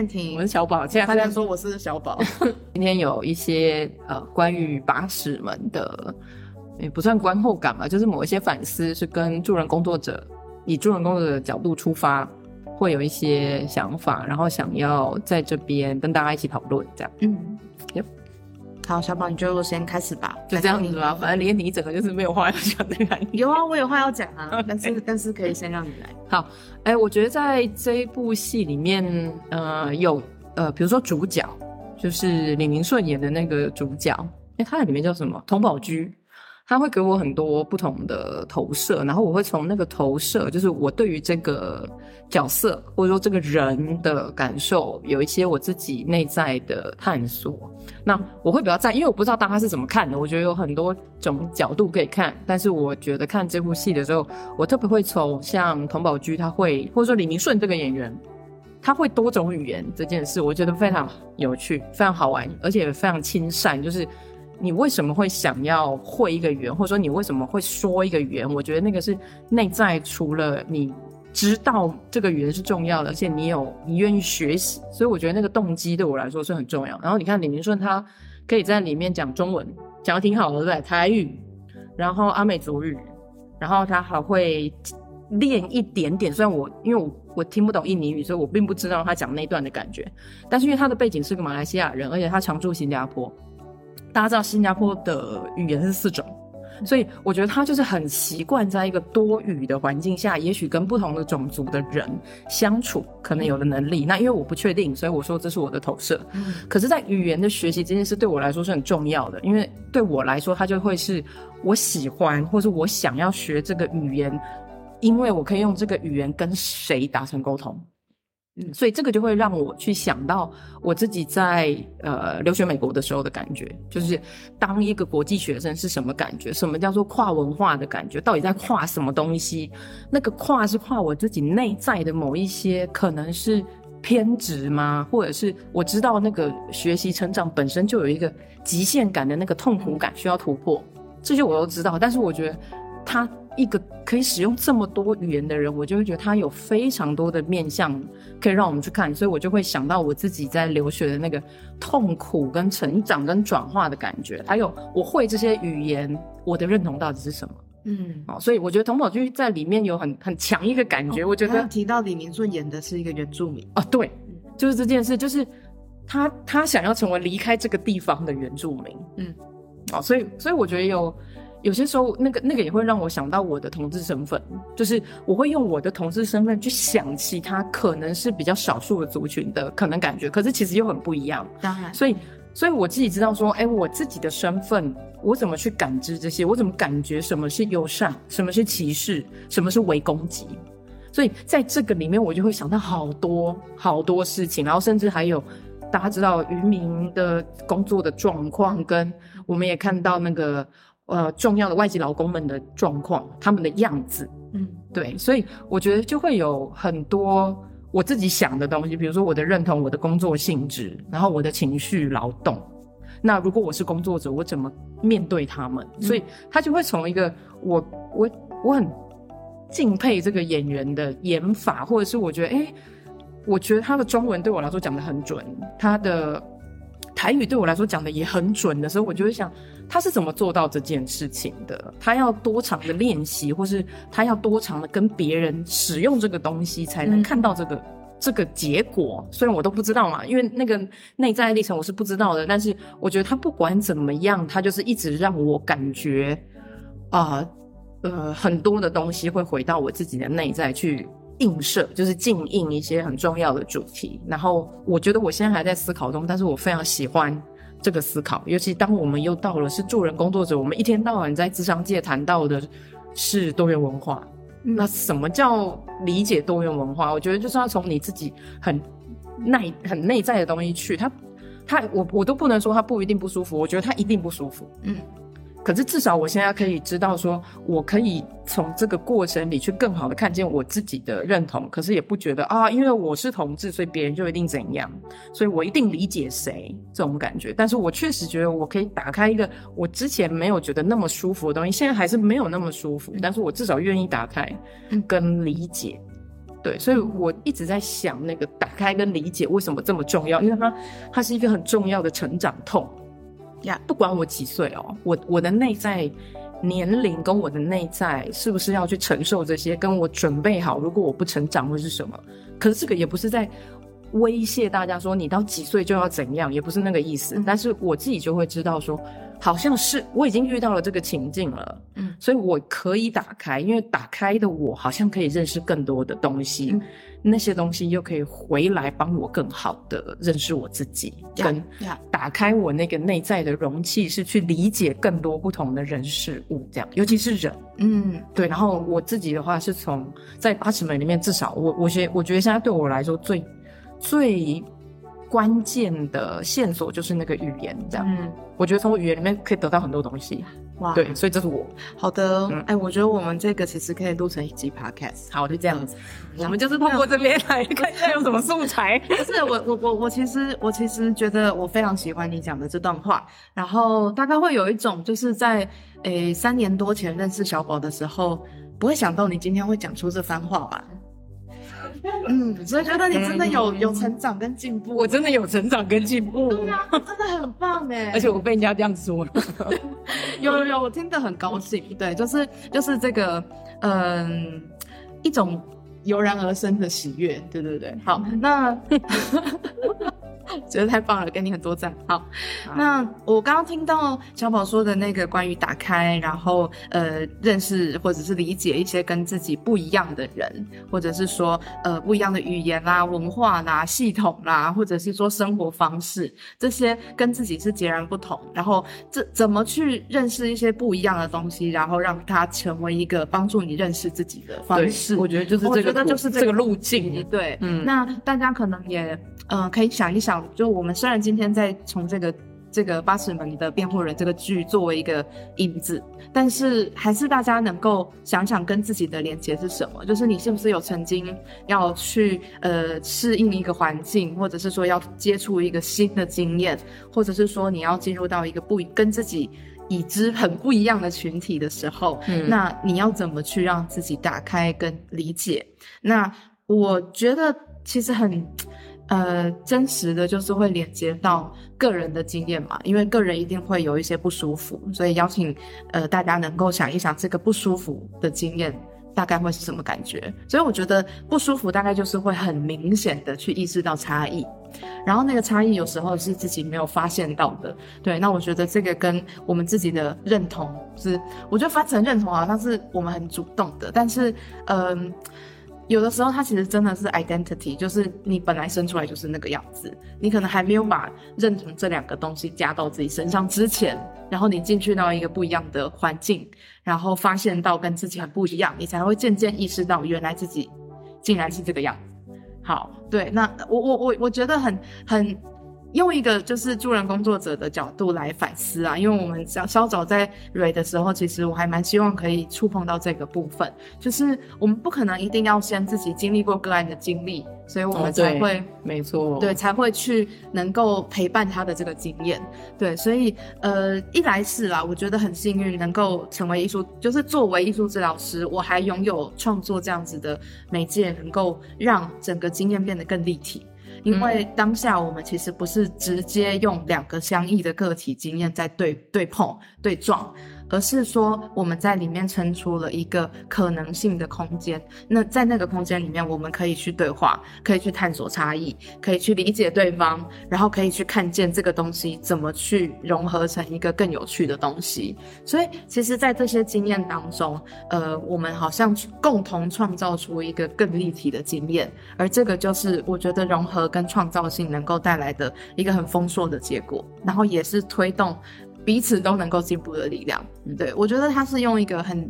燕婷，我是小宝。现在大家说我是小宝。今天有一些呃关于把屎们的，也不算观后感吧，就是某一些反思，是跟助人工作者以助人工作者的角度出发，会有一些想法，然后想要在这边跟大家一起讨论这样。嗯。好，小宝，你就先开始吧。就这样子吧，反正连你一整个就是没有话要讲的感觉。有啊，我有话要讲啊，但是但是可以先让你来。好，哎，我觉得在这一部戏里面，呃，有呃，比如说主角就是李明顺演的那个主角，哎，他在里面叫什么？童宝驹。他会给我很多不同的投射，然后我会从那个投射，就是我对于这个角色或者说这个人的感受，有一些我自己内在的探索。那我会比较在，因为我不知道大家是怎么看的，我觉得有很多种角度可以看。但是我觉得看这部戏的时候，我特别会从像童宝驹他会，或者说李明顺这个演员，他会多种语言这件事，我觉得非常有趣，非常好玩，而且非常亲善，就是。你为什么会想要会一个语言，或者说你为什么会说一个语言？我觉得那个是内在，除了你知道这个语言是重要的，而且你有你愿意学习，所以我觉得那个动机对我来说是很重要。然后你看李明顺他可以在里面讲中文，讲的挺好的，对对？台语，然后阿美族语，然后他还会练一点点。虽然我因为我我听不懂印尼语，所以我并不知道他讲那段的感觉。但是因为他的背景是个马来西亚人，而且他常住新加坡。大家知道新加坡的语言是四种，所以我觉得他就是很习惯在一个多语的环境下，也许跟不同的种族的人相处，可能有的能力。那因为我不确定，所以我说这是我的投射。可是，在语言的学习这件事对我来说是很重要的，因为对我来说，它就会是我喜欢或者我想要学这个语言，因为我可以用这个语言跟谁达成沟通。所以这个就会让我去想到我自己在呃留学美国的时候的感觉，就是当一个国际学生是什么感觉？什么叫做跨文化的感觉？到底在跨什么东西？那个跨是跨我自己内在的某一些可能是偏执吗？或者是我知道那个学习成长本身就有一个极限感的那个痛苦感需要突破，这些我都知道。但是我觉得他。一个可以使用这么多语言的人，我就会觉得他有非常多的面向可以让我们去看，所以我就会想到我自己在留学的那个痛苦、跟成长、跟转化的感觉，还有我会这些语言，我的认同到底是什么？嗯，好，所以我觉得童宝驹在里面有很很强一个感觉，我觉得提到李明顺演的是一个原住民啊，对，就是这件事，就是他他想要成为离开这个地方的原住民，嗯，哦，所以所以我觉得有。有些时候，那个那个也会让我想到我的同志身份，就是我会用我的同志身份去想其他可能是比较少数的族群的可能感觉，可是其实又很不一样。当然，所以所以我自己知道说，哎，我自己的身份，我怎么去感知这些？我怎么感觉什么是友善，什么是歧视，什么是微攻击？所以在这个里面，我就会想到好多好多事情，然后甚至还有大家知道渔民的工作的状况，跟我们也看到那个。呃，重要的外籍劳工们的状况，他们的样子，嗯，对，所以我觉得就会有很多我自己想的东西，比如说我的认同，我的工作性质，然后我的情绪劳动。那如果我是工作者，我怎么面对他们？所以他就会从一个我我我很敬佩这个演员的演法，或者是我觉得，哎，我觉得他的中文对我来说讲的很准，他的台语对我来说讲的也很准的时候，我就会想。他是怎么做到这件事情的？他要多长的练习，或是他要多长的跟别人使用这个东西，才能看到这个这个结果？虽然我都不知道嘛，因为那个内在历程我是不知道的。但是我觉得他不管怎么样，他就是一直让我感觉啊，呃，很多的东西会回到我自己的内在去映射，就是镜映一些很重要的主题。然后我觉得我现在还在思考中，但是我非常喜欢。这个思考，尤其当我们又到了是助人工作者，我们一天到晚在智商界谈到的是多元文化。那什么叫理解多元文化？我觉得就是要从你自己很内很内在的东西去，他他我我都不能说他不一定不舒服，我觉得他一定不舒服。嗯，可是至少我现在可以知道说，我可以从这个过程里去更好的看见我自己的认同，可是也不觉得啊，因为我是同志，所以别人就一定怎样，所以我一定理解谁这种感觉。但是我确实觉得我可以打开一个我之前没有觉得那么舒服的东西，现在还是没有那么舒服，但是我至少愿意打开跟理解。对，所以我一直在想那个打开跟理解为什么这么重要，因为它它是一个很重要的成长痛。呀，不管我几岁哦，我我的内在年龄跟我的内在是不是要去承受这些，跟我准备好，如果我不成长会是什么？可是这个也不是在威胁大家说你到几岁就要怎样，也不是那个意思。但是我自己就会知道说，好像是我已经遇到了这个情境了，嗯，所以我可以打开，因为打开的我好像可以认识更多的东西。嗯那些东西又可以回来帮我更好的认识我自己，跟呀打开我那个内在的容器，是去理解更多不同的人事物，这样，尤其是人。嗯对，然后我自己的话是从在八尺门里面，至少我我觉我觉得现在对我来说最最关键的线索就是那个语言，这样。嗯，我觉得从语言里面可以得到很多东西。哇，对，所以这是我。好的，嗯哎、我觉得我们这个其实可以录成一集 podcast。好，就这样子。嗯我们就是通过这边来看一下有什么素材。不是我我我我其实我其实觉得我非常喜欢你讲的这段话，然后大概会有一种就是在诶三年多前认识小宝的时候，不会想到你今天会讲出这番话吧？嗯，所以觉得你真的有有成长跟进步，我真的有成长跟进步，对啊，真的很棒哎！而且我被人家这样说。有有有，我听得很高兴。对，就是就是这个，嗯，一种油然而生的喜悦。对对对，好，那觉得太棒了，给你很多赞。好，那我刚刚听到小宝说的那个关于打开，然后呃认识或者是理解一些跟自己不一样的人，或者是说呃不一样的语言啦、文化啦、系统啦，或者是说生活方式，这些跟自己是截然不同。然后这怎么去认识一些不一样的东西，然后让它成为一个帮助你认识自己的方式？我觉得就是我这个觉得就是这个路径。对，嗯那大家可能也，呃，可以想一想，就我们虽然今天在从这个这个八尺门的辩护人这个剧作为一个引子，但是还是大家能够想想跟自己的连接是什么，就是你是不是有曾经要去呃适应一个环境，或者是说要接触一个新的经验，或者是说你要进入到一个不跟自己。已知很不一样的群体的时候，嗯那你要怎么去让自己打开跟理解？那我觉得其实很，呃，真实的就是会连接到个人的经验嘛，因为个人一定会有一些不舒服，所以邀请呃大家能够想一想这个不舒服的经验。大概会是什么感觉？所以我觉得不舒服大概就是会很明显的去意识到差异，然后那个差异有时候是自己没有发现到的。对，那我觉得这个跟我们自己的认同是，我觉得翻成认同好像是我们很主动的，但是嗯。有的时候，它其实真的是 identity，就是你本来生出来就是那个样子，你可能还没有把认同这两个东西加到自己身上之前，然后你进去到一个不一样的环境，然后发现到跟自己很不一样，你才会渐渐意识到原来自己竟然是这个样子。好，对，那我我我我觉得很很。用一个就是助人工作者的角度来反思啊，因为我们稍稍早在蕊的时候，其实我还蛮希望可以触碰到这个部分，就是我们不可能一定要先自己经历过个案的经历，所以我们才会、哦、没错，对才会去能够陪伴他的这个经验，对，所以呃一来是啦，我觉得很幸运能够成为艺术，就是作为艺术治疗师，我还拥有创作这样子的媒介，能够让整个经验变得更立体。因为当下我们其实不是直接用两个相异的个体经验在对对碰对撞，而是说我们在里面撑出了一个可能性的空间。那在那个空间里面，我们可以去对话，可以去探索差异，可以去理解对方，然后可以去看见这个东西怎么去融合成一个更有趣的东西。所以，其实，在这些经验当中，呃，我们好像共同创造出一个更立体的经验，而这个就是我觉得融合跟创造性能够带来的一个很丰硕的结果，然后也是推动彼此都能够进步的力量。对我觉得他是用一个很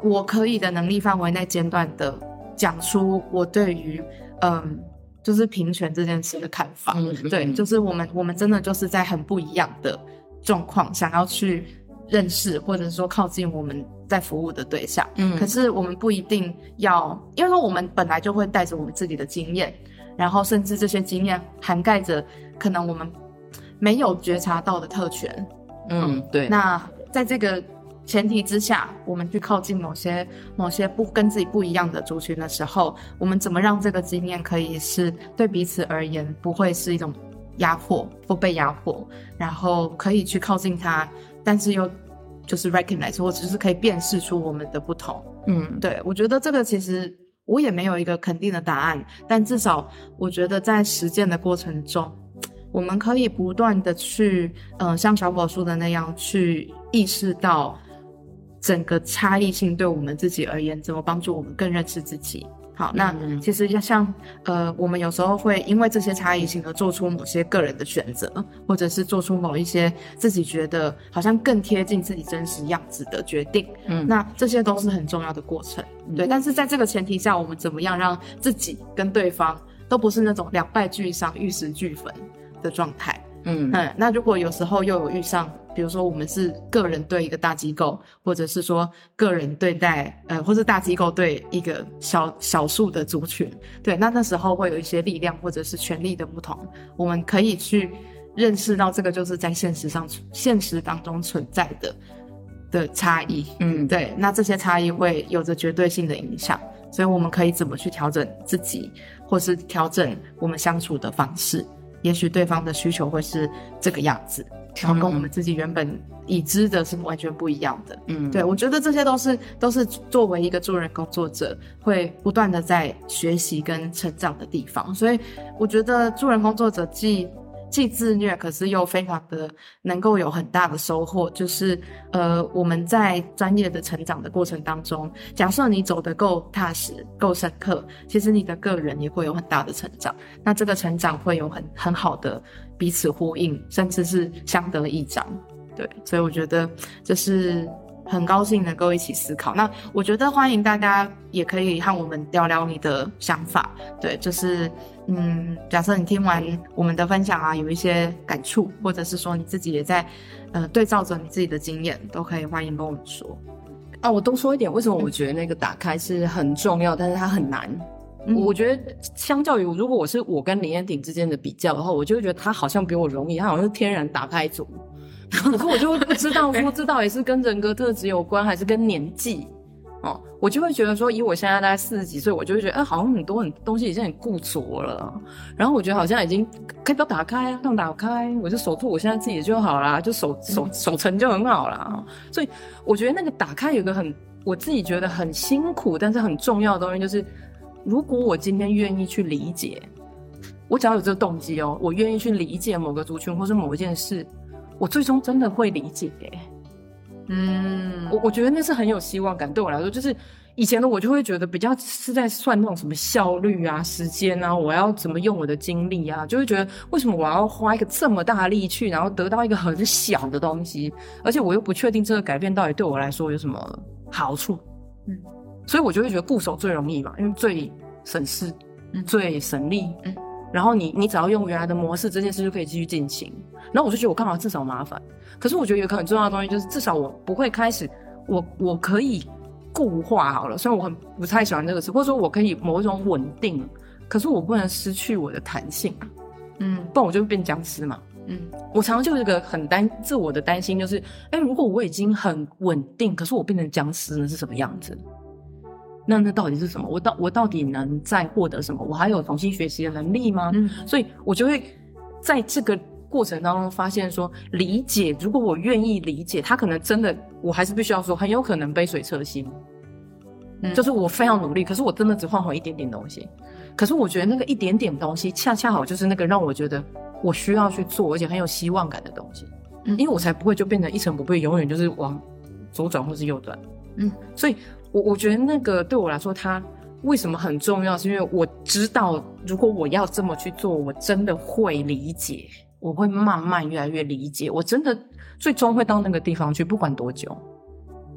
我可以的能力范围内间断的讲出我对于嗯就是平权这件事的看法。嗯对，嗯就是我们我们真的就是在很不一样的状况，想要去认识或者说靠近我们在服务的对象。嗯可是我们不一定要，因为说我们本来就会带着我们自己的经验，然后甚至这些经验涵盖着可能我们没有觉察到的特权。嗯，对，那在这个前提之下，我们去靠近某些某些不跟自己不一样的族群的时候，我们怎么让这个经验可以是对彼此而言不会是一种压迫或被压迫，然后可以去靠近他，但是又就是 recognize 或者是可以辨识出我们的不同。嗯，对我觉得这个其实我也没有一个肯定的答案，但至少我觉得在实践的过程中，我们可以不断的去，呃，像小宝说的那样，去意识到整个差异性对我们自己而言，怎么帮助我们更认识自己。好，那嗯其实要像呃，我们有时候会因为这些差异性而做出某些个人的选择，或者是做出某一些自己觉得好像更贴近自己真实样子的决定。嗯那这些都是很重要的过程，对。但是在这个前提下，我们怎么样让自己跟对方都不是那种两败俱伤、玉石俱焚的状态？嗯嗯，那如果有时候又有遇上，比如说我们是个人对一个大机构，或者是说个人对待，呃，或是大机构对一个小小数的族群，对，那那时候会有一些力量或者是权力的不同，我们可以去认识到这个就是在现实上、现实当中存在的的差异。嗯，对，那这些差异会有着绝对性的影响，所以我们可以怎么去调整自己，或是调整我们相处的方式？也许对方的需求会是这个样子，然后跟我们自己原本已知的是完全不一样的。嗯，对，我觉得这些都是都是作为一个助人工作者会不断的在学习跟成长的地方，所以我觉得助人工作者既既自虐，可是又非常的能够有很大的收获，就是呃我们在专业的成长的过程当中，假设你走得够踏实、够深刻，其实你的个人也会有很大的成长，那这个成长会有很很好的彼此呼应，甚至是相得益彰。对，所以我觉得就是很高兴能够一起思考。那我觉得欢迎大家也可以和我们聊聊你的想法。对，就是嗯，假设你听完我们的分享啊，有一些感触，或者是说你自己也在呃对照着你自己的经验，都可以欢迎跟我们说。啊，我多说一点，为什么我觉得那个打开是很重要，但是它很难。嗯我觉得相较于如果我是我跟林彦鼎之间的比较的话，我就会觉得他好像比我容易，他好像是天然打开组。可是我就会不知道说这到底是跟人格特质有关，还是跟年纪哦，我就会觉得说，以我现在大概四十几岁，我就会觉得，哎、好像很多很东西已经很固着了。然后我觉得好像已经可以不要打开啊，让打开，我就守住我现在自己就好啦，就守守守成就很好啦。所以我觉得那个打开有个很我自己觉得很辛苦，但是很重要的东西，就是如果我今天愿意去理解，我只要有这个动机哦，我愿意去理解某个族群或是某一件事，我最终真的会理解、欸。嗯。我我觉得那是很有希望感，对我来说，就是以前的我就会觉得比较是在算那种什么效率啊、时间啊，我要怎么用我的精力啊，就会觉得为什么我要花一个这么大力去，然后得到一个很小的东西，而且我又不确定这个改变到底对我来说有什么好处，嗯，所以我就会觉得固守最容易嘛，因为最省事，嗯。最省力，嗯，然后你你只要用原来的模式，这件事就可以继续进行。然后我就觉得我干嘛至少麻烦？可是我觉得有一个很重要的东西，就是至少我不会开始，我我可以固化好了。虽然我很不太喜欢这个词，或者说我可以某一种稳定，可是我不能失去我的弹性，嗯不然我就会变僵尸嘛。嗯我常常就有一个很担自我的担心，就是，哎，如果我已经很稳定，可是我变成僵尸呢，是什么样子？那那到底是什么？我到我到底能再获得什么？我还有重新学习的能力吗？嗯所以我就会在这个过程当中发现说，理解，如果我愿意理解，他可能真的，我还是必须要说，很有可能杯水车薪。嗯就是我非常努力，可是我真的只换回一点点东西。可是我觉得那个一点点东西，恰恰好就是那个让我觉得我需要去做，而且很有希望感的东西。嗯因为我才不会就变成一成不变，永远就是往左转或是右转。嗯，所以我我觉得那个对我来说，它为什么很重要，是因为我知道，如果我要这么去做，我真的会理解，我会慢慢越来越理解，我真的最终会到那个地方去，不管多久。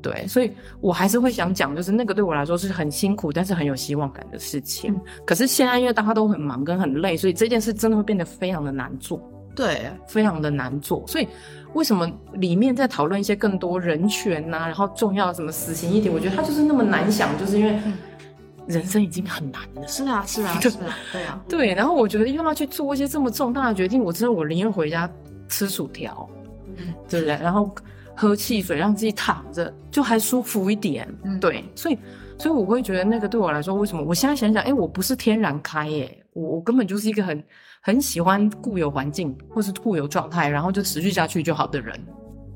对，所以我还是会想讲，就是那个对我来说是很辛苦，但是很有希望感的事情。嗯可是现在因为大家都很忙跟很累，所以这件事真的会变得非常的难做，对，非常的难做。所以为什么里面在讨论一些更多人权呐、然后重要什么死刑议题，我觉得它就是那么难想，就是因为人生已经很难了。是啊，是啊，是啊，对啊，对，然后我觉得又要去做一些这么重大的决定，我真的我宁愿回家吃薯条，嗯对不对？然后喝汽水，让自己躺着，就还舒服一点。嗯对，所以所以我会觉得那个对我来说，为什么我现在想想，哎，我不是天然开耶，我我根本就是一个很很喜欢固有环境或是固有状态，然后就持续下去就好的人。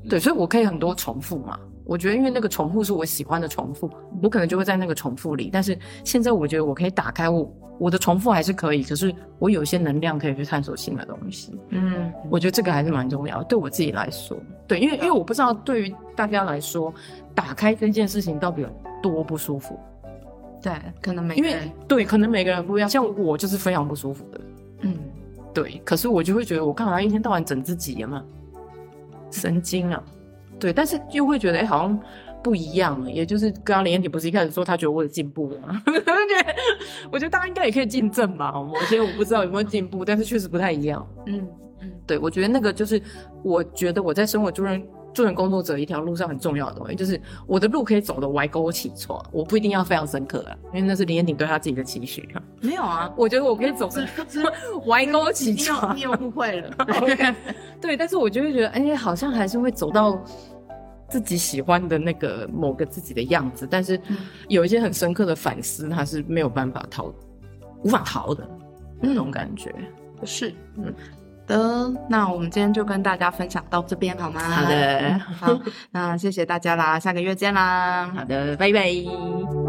对，所以我可以很多重复嘛。我觉得因为那个重复是我喜欢的重复，我可能就会在那个重复里。但是现在我觉得我可以打开我我的重复还是可以，可是我有一些能量可以去探索新的东西。嗯，我觉得这个还是蛮重要的，对我自己来说，对，因为因为我不知道对于大家来说，打开这件事情到底有多不舒服，对，可能每因为个人，对，可能每个人不一样，像我就是非常不舒服的，嗯，对，可是我就会觉得我干嘛一天到晚整自己有没有？神经啊，对，但是又会觉得哎、好像不一样了，也就是刚刚林彦婷不是一开始说他觉得我有进步吗？我觉得我觉得大家应该也可以进正吧，某些我不知道有没有进步，但是确实不太一样。嗯嗯，对，我觉得那个就是，我觉得我在生活助人助人工作者一条路上很重要的东西，就是我的路可以走的歪沟起错，我不一定要非常深刻啊，因为那是林彦廷对他自己的期许啊。没有啊，我觉得我可以走的 歪沟起你错又，你又误会了 对，但是我就会觉得，哎、好像还是会走到自己喜欢的那个某个自己的样子，但是嗯有一些很深刻的反思，他是没有办法逃，无法逃的那种感觉。是，嗯嗯。的，那我们今天就跟大家分享到这边好吗？好的嗯好，那谢谢大家啦，下个月见啦，好的，拜拜。